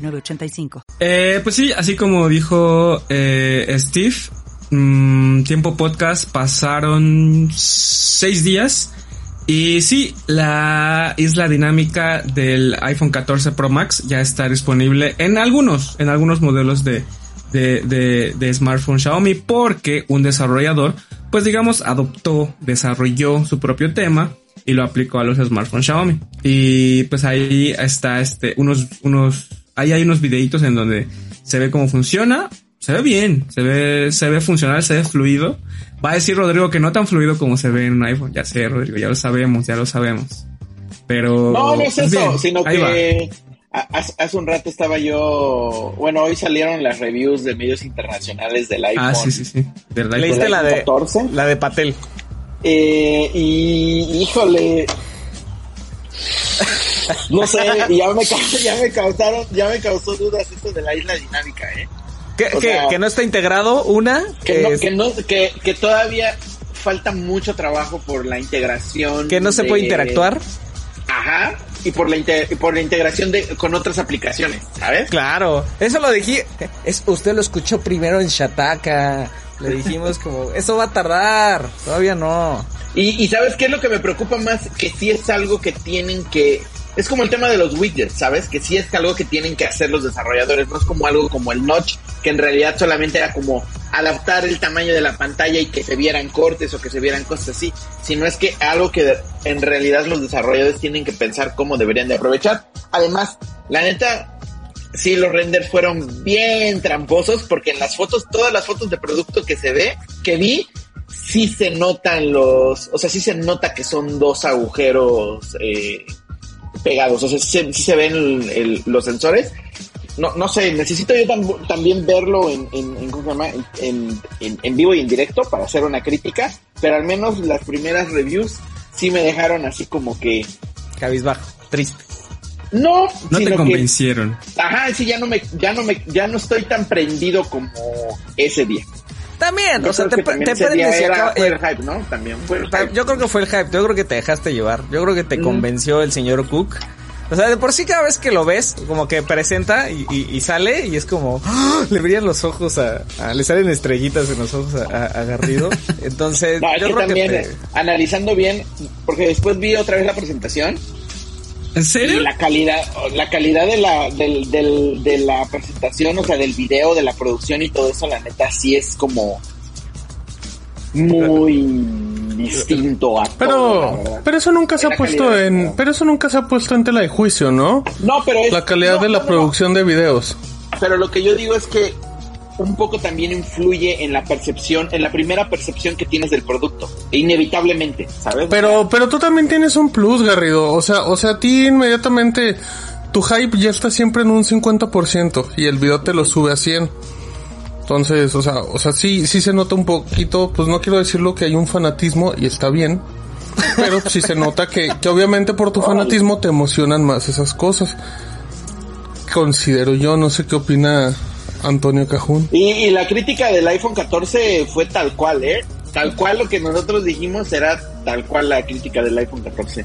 906985. Eh, pues sí, así como dijo eh, Steve, mm, tiempo podcast pasaron seis días. Y sí, la isla dinámica del iPhone 14 Pro Max ya está disponible en algunos, en algunos modelos de, de, de, de smartphone Xiaomi porque un desarrollador, pues digamos, adoptó, desarrolló su propio tema y lo aplicó a los smartphones Xiaomi. Y pues ahí está este, unos, unos, ahí hay unos videitos en donde se ve cómo funciona. Se ve bien, se ve, se ve funcional, se ve fluido. Va a decir Rodrigo que no tan fluido como se ve en un iPhone. Ya sé, Rodrigo, ya lo sabemos, ya lo sabemos. Pero. No, no es eso, bien, sino ahí que hace, hace un rato estaba yo. Bueno, hoy salieron las reviews de medios internacionales del va. iPhone. Ah, sí, sí, sí. ¿Verdad? Leíste del la iPhone de 14. la de Patel. Eh, y híjole. No sé, ya me, ya me causaron, ya me causó dudas esto de la isla dinámica, ¿eh? ¿Qué, O qué? sea- que no está integrado una Que no, es- que no, que, que todavía falta mucho trabajo por la integración. que no se de- puede interactuar. Ajá. Y por la y por la integración de con otras aplicaciones, ¿sabes? Claro, eso lo dije. Es, usted lo escuchó primero en Shataka. Le dijimos como, eso va a tardar. Todavía no. Y, y sabes qué es lo que me preocupa más, que sí es algo que tienen que, es como el tema de los widgets, ¿sabes? Que sí es algo que tienen que hacer los desarrolladores, no es como algo como el notch, que en realidad solamente era como adaptar el tamaño de la pantalla y que se vieran cortes o que se vieran cosas así, sino es que algo que en realidad los desarrolladores tienen que pensar cómo deberían de aprovechar. Además, la neta, sí, los renders fueron bien tramposos porque en las fotos, todas las fotos de producto que se ve, que vi, sí se notan los, o sea, sí se nota que son dos agujeros eh, pegados, o sea, sí, se- sí se ven el- el- los sensores. No, no sé, necesito yo tam- también verlo en, en, en, ¿cómo se llama? En, en- en- en vivo y en directo para hacer una crítica, pero al menos las primeras reviews sí me dejaron así como que Cabizbajo, triste. no, No te que- convencieron. Ajá, sí, ya no me, ya no me, ya no estoy tan prendido como ese día. También, Yo o sea, te, te y era- acaba- fue el eh, hype, ¿no? También fue el hype. Yo creo que fue el hype, yo creo que te dejaste llevar, yo creo que te Mm. convenció el señor Cook. O sea, de por sí cada vez que lo ves, como que presenta y, y- y sale y es como, ¡ah! le brillan los ojos a, a- le salen estrellitas en los ojos a, a- a Garrido. Entonces, No, yo creo también, que eh, te- analizando bien, porque después vi otra vez la presentación ¿En y serio? la calidad, la calidad de la, del, del, de la presentación, o sea, del video, de la producción y todo eso, la neta sí es como muy distinto a todo, Pero, verdad. pero eso nunca se ha puesto en, no. pero eso nunca se ha puesto en tela de juicio, ¿no? No, pero es, La calidad no, de la no, producción de videos. Pero lo que yo digo es que un poco también influye en la percepción, en la primera percepción que tienes del producto, inevitablemente, ¿sabes? Pero, pero tú también tienes un plus, Garrido. O sea, o sea, a ti inmediatamente tu hype ya está siempre en un 50% y el video te lo sube a 100. Entonces, o sea, o sea, sí, sí se nota un poquito, pues no quiero decirlo que hay un fanatismo y está bien, pero sí se nota que, que obviamente por tu fanatismo te emocionan más esas cosas. Considero yo, no sé qué opina Antonio Cajún. Y, y la crítica del iPhone 14 fue tal cual, ¿eh? Tal cual lo que nosotros dijimos era tal cual la crítica del iPhone 14.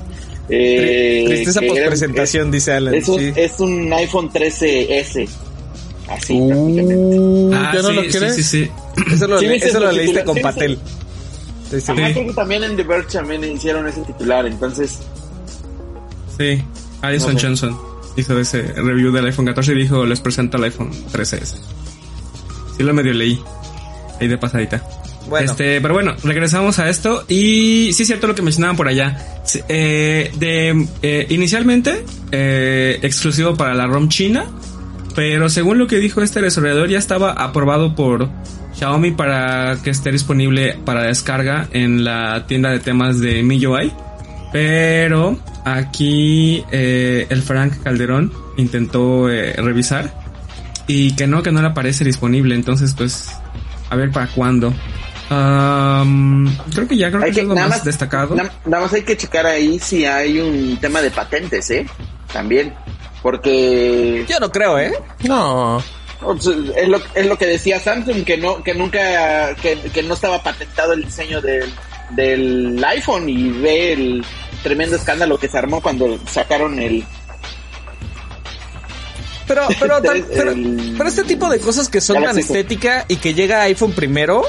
Eh, tristeza que era- post-presentación, dice Alan. Es, un, sí. es un iPhone 13S. Así, Uh, prácticamente. Ah, ¿Ya no sí, lo sí, quieres? sí, sí. Eso lo, Sí, le- eso lo leíste con sí, Patel. Sí, sí. Ajá, creo que también en The Verge también hicieron ese titular, entonces... Sí, Alison No sé. Johnson hizo ese review del iPhone 14 y dijo, les presento el iPhone 13S. Sí lo medio leí. Ahí de pasadita. Bueno. Este, pero bueno, regresamos a esto y sí es cierto lo que mencionaban por allá. Eh, de eh, inicialmente eh, exclusivo para la ROM china, pero según lo que dijo este desarrollador ya estaba aprobado por Xiaomi para que esté disponible para descarga en la tienda de temas de MIUI. Pero aquí eh, el Frank Calderón intentó eh, revisar y que no, que no le aparece disponible. Entonces, pues, a ver para cuándo. Am, creo que ya creo que, Hay es que, lo nada, más más, destacado. na- nada más hay que checar ahí si hay un tema de patentes, ¿eh? También. Porque Yo no creo, ¿eh? No. es, lo, es lo que decía Samsung, que no que nunca, que, que no estaba patentado el diseño del, del iPhone y ve el tremendo escándalo que se armó cuando sacaron el... Pero, pero, tal- pero, pero este tipo de cosas que son tan estética y que llega a iPhone primero,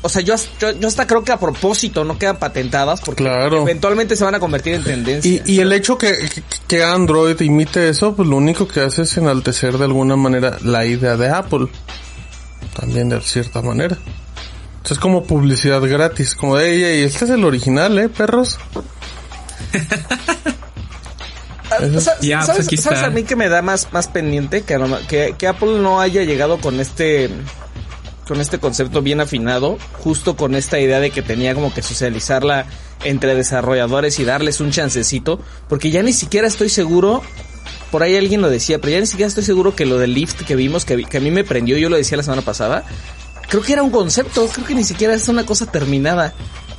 o sea, yo, yo, yo hasta creo que a propósito no quedan patentadas porque Claro. eventualmente se van a convertir en tendencia. Y, y el hecho que, que- que Android imite eso, pues lo único que hace es enaltecer de alguna manera la idea de Apple. También de cierta manera. O sea, es como publicidad gratis, como de, ey, ey, este es el original, eh, perros. Ah, Eso- sa- Ya, pues, ¿Sabes, sabes a mí que me da más, más pendiente? Que, que, que Apple no haya llegado con este con este concepto bien afinado, justo con esta idea de que tenía como que socializarla entre desarrolladores y darles un chancecito, porque ya ni siquiera estoy seguro, por ahí alguien lo decía, pero ya ni siquiera estoy seguro que lo del lift que vimos, que, que a mí me prendió, yo lo decía la semana pasada, creo que era un concepto, creo que ni siquiera es una cosa terminada.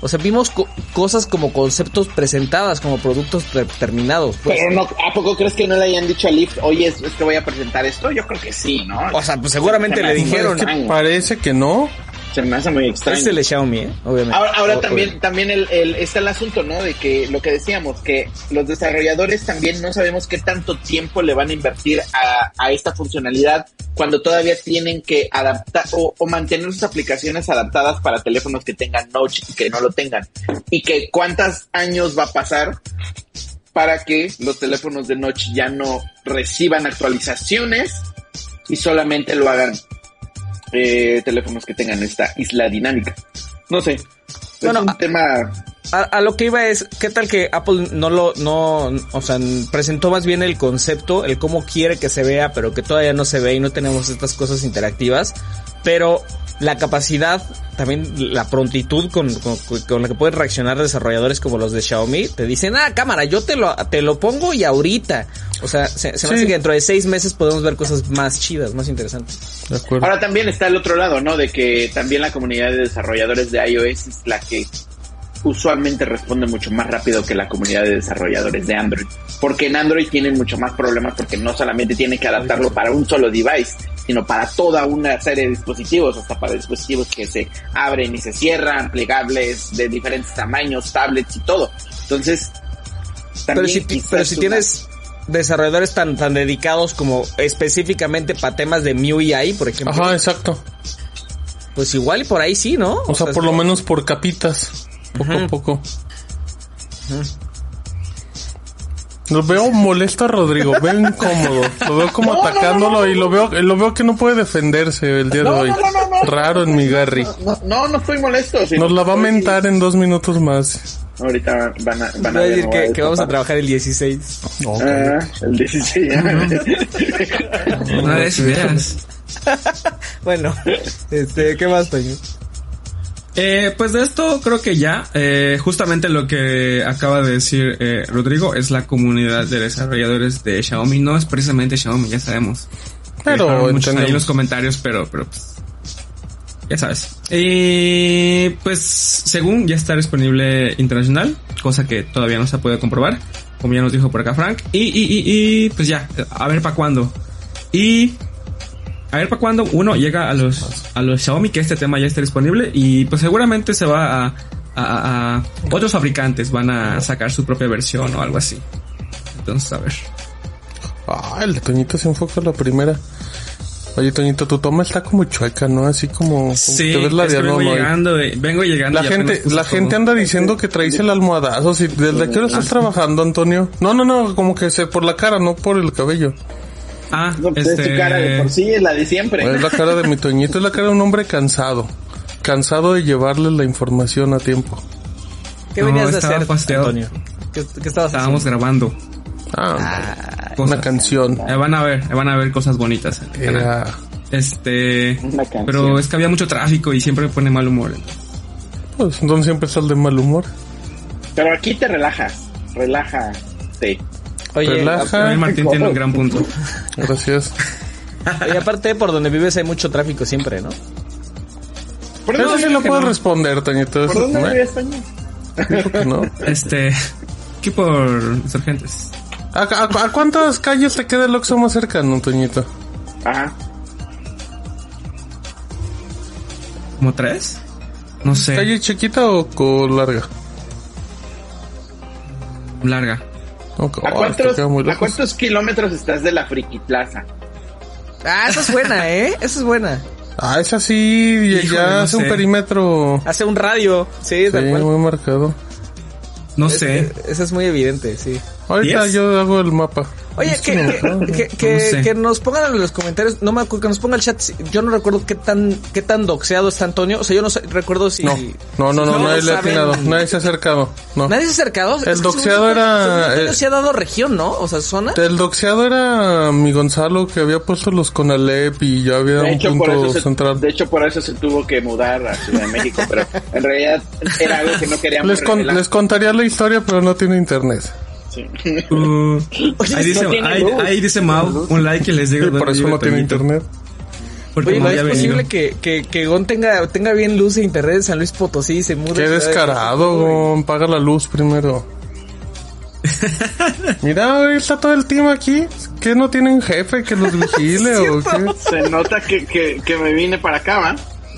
O sea, vimos co- cosas como conceptos presentadas, como productos ter- terminados. Pues. Pero no, ¿a poco crees que no le hayan dicho a Lyft, oye, es, es que voy a presentar esto? Yo creo que sí, ¿no? O sea, pues seguramente Se me le dijeron. Parece que no. Se me hace muy extraño. Es el de Xiaomi, ¿eh? Obviamente. Ahora, ahora O- también, también el, el- está el asunto, ¿no? De que lo que decíamos, que los desarrolladores también no sabemos qué tanto tiempo le van a invertir a, a esta funcionalidad cuando todavía tienen que adaptar o, o mantener sus aplicaciones adaptadas para teléfonos que tengan Notch y que no lo tengan. Y que cuántos años va a pasar para que los teléfonos de Notch ya no reciban actualizaciones y solamente lo hagan eh, teléfonos que tengan esta isla dinámica. No sé. Es Bueno, un a- tema. A, a lo que iba es, ¿qué tal que Apple no lo, no, o sea, presentó más bien el concepto, el cómo quiere que se vea, pero que todavía no se ve y no tenemos estas cosas interactivas, pero la capacidad, también la prontitud con, con, con la que pueden reaccionar desarrolladores como los de Xiaomi, te dicen, ah, cámara, yo te lo, te lo pongo y ahorita. O sea, se, se me Sí. hace que dentro de seis meses podemos ver cosas más chidas, más interesantes. De acuerdo. Ahora también está el otro lado, ¿no? De que también la comunidad de desarrolladores de iOS es la que usualmente responde mucho más rápido que la comunidad de desarrolladores de Android. Porque en Android tienen mucho más problemas porque no solamente tienen que adaptarlo para un solo device, sino para toda una serie de dispositivos, hasta para dispositivos que se abren y se cierran, plegables de diferentes tamaños, tablets y todo. Entonces, Pero también si, pero si una- tienes desarrolladores tan, tan dedicados como específicamente para temas de MIUI ahí, por ejemplo, Ajá, exacto. pues igual y por ahí sí, ¿no? O sea, por lo menos por capitas. Poco a poco. Lo veo molesto a Rodrigo, veo incómodo, lo veo como No, atacándolo no, no, y lo veo, lo veo que no puede defenderse el día de hoy. no, no, no, no. Raro en mi Gary. No, no, no estoy molesto. sino Nos la va a mentar en dos minutos más. Ahorita van a, van a Voy a ver, decir que, que vamos a trabajar el 16. Ok. Ah, el 16. Una vez ideas. Bueno, este, ¿qué más, Toño? Eh, pues de esto creo que ya, eh, justamente lo que acaba de decir eh, Rodrigo es la comunidad de desarrolladores de Xiaomi. No es precisamente Xiaomi, ya sabemos. Pero muchos ahí en los comentarios, pero, pero pues, ya sabes. Y pues según ya está disponible internacional, cosa que todavía no se puede comprobar, como ya nos dijo por acá Frank. Y, y, y, y pues ya, a ver para cuándo. Y a ver para cuándo uno llega a los a los Xiaomi que este tema ya esté disponible y pues seguramente se va a, a, a- a- otros fabricantes van a sacar su propia versión o algo así. Entonces a ver. Ah, el de Toñito se enfoca a la primera. Oye, Toñito, tu toma está como chueca, ¿no? Así como, como Sí, te ves la es de que vengo llegando, eh, vengo llegando. La gente, la gente anda diciendo que traes el almohadazo. Si, ¿Desde qué hora estás trabajando, Antonio? No, no, no, como que se por la cara, no por el cabello. Ah, No, pues este... es tu cara de por sí, es la de siempre. Es la cara de mi Toñito, es la cara de un hombre cansado. Cansado de llevarle la información a tiempo. ¿Qué No, venías de hacer, fastidiado. Antonio? ¿Qué, qué estabas Estábamos haciendo? grabando Ah, cosas. una canción. Eh, van a ver, eh, van a ver cosas bonitas. en el canal. Era, Este, pero es que había mucho tráfico y siempre me pone mal humor. pues, entonces siempre estás de mal humor. Pero aquí te relajas, relájate. Oye, Relaja. Martín tiene un gran punto. Gracias. y aparte por donde vives hay mucho tráfico siempre, ¿no? ¿Por Eso sí lo puedo no. responder, Toñito. ¿por dónde ¿no? vive España? Dijo que no. Este, aquí por Insurgentes. ¿A, a, a cuántas calles te queda el Oxxo más cercano, Toñito? Ajá. ¿Como tres? No sé, ¿Calle chiquita o larga? larga. ¿A, oh, cuántos, queda muy ¿A lejos. cuántos kilómetros estás de la Friki Plaza? Ah, esa es buena, ¿eh? Esa es buena. Ah, es así, ya- Híjole, ya no hace un perímetro. Hace un radio, sí, Sí, muy marcado. No Es- sé. es- Esa es muy evidente, sí. Ahorita yo hago el mapa. Oye, Es que, que, que, que- No sé. que nos pongan en los comentarios, no me acuerdo, que nos ponga el chat, yo no recuerdo qué tan, qué tan doxeado está Antonio, o sea, yo no sé- recuerdo si... No, no, no, nadie le ha atinado, nadie se ha acercado, no. ¿Nadie se ha acercado? El doxeado era, Antonio- eh, sí ha dado región, ¿no? O sea, zona. El doxeado era mi Gonzalo que había puesto los Conalep y ya había De un hecho, punto se, central. de hecho, por eso se tuvo que mudar a Ciudad de México, pero en realidad era algo que no queríamos Les, con- les contaría la historia, pero no tiene internet. Sí. Uh, ahí, dice, no ahí, ahí dice Mau, un like y les digo. Y por eso no tiene internet. Porque Oye, ¿no es posible que, que, que Gon tenga, tenga bien luz e internet en San Luis Potosí y se mude? Qué descarado? Gon, paga la luz primero. Mira, está todo el team aquí. ¿Qué no tienen jefe que los vigile o qué? Se nota que, que, que me vine para acá, ¿va?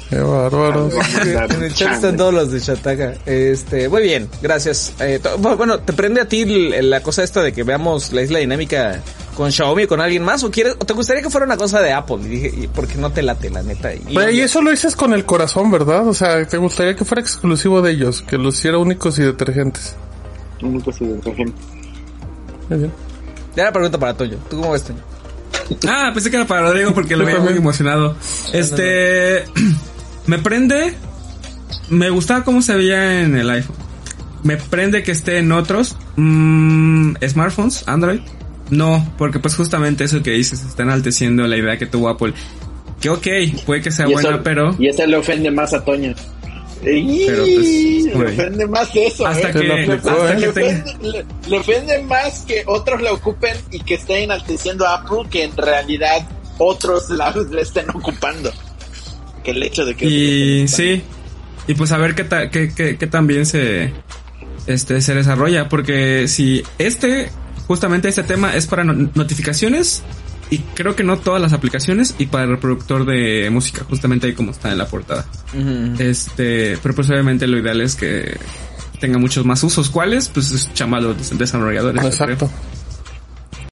Qué bárbaros. En el chat están todos los de Chataca. Este, muy bien, gracias. Eh, bueno, ¿te prende a ti la cosa esta de que veamos la isla dinámica con Xiaomi o con alguien más? ¿O quieres, o te gustaría que fuera una cosa de Apple? Y dije, ¿y ¿por qué no te late, la neta? Y, Pero, y eso lo dices con el corazón, ¿verdad? O sea, ¿te gustaría que fuera exclusivo de ellos? Que los hiciera únicos y detergentes. Un poco de detergente. Muy bien. Ya la pregunta para Toño. ¿Tú cómo ves, Toño? Ah, pensé que era para Rodrigo porque lo veía muy emocionado. Este. Me prende. Me gustaba cómo se veía en el iPhone. Me prende que esté en otros mm, smartphones, Android. No, porque pues justamente eso que dices está enalteciendo la idea que tuvo Apple. Que ok, puede que sea Y buena, eso- pero Y eso le ofende más a Toño. Pero, pues, le güey. ofende más eso. hasta ¿eh? que, aplicó, hasta ¿eh? que le, ofende, le- le ofende más que otros la ocupen y que estén enalteciendo a Apple que en realidad otros la, la estén ocupando. Que el hecho de que... Y sí, y pues a ver qué, ta- qué, qué, bien se, este, se desarrolla, porque si este, justamente este tema es para no- notificaciones, y creo que no todas las aplicaciones, y para el reproductor de música, justamente ahí como está en la portada. Este, pero pues obviamente lo ideal es que tenga muchos más usos. ¿Cuáles? Pues es chamba a los desarrolladores. Exacto. creo.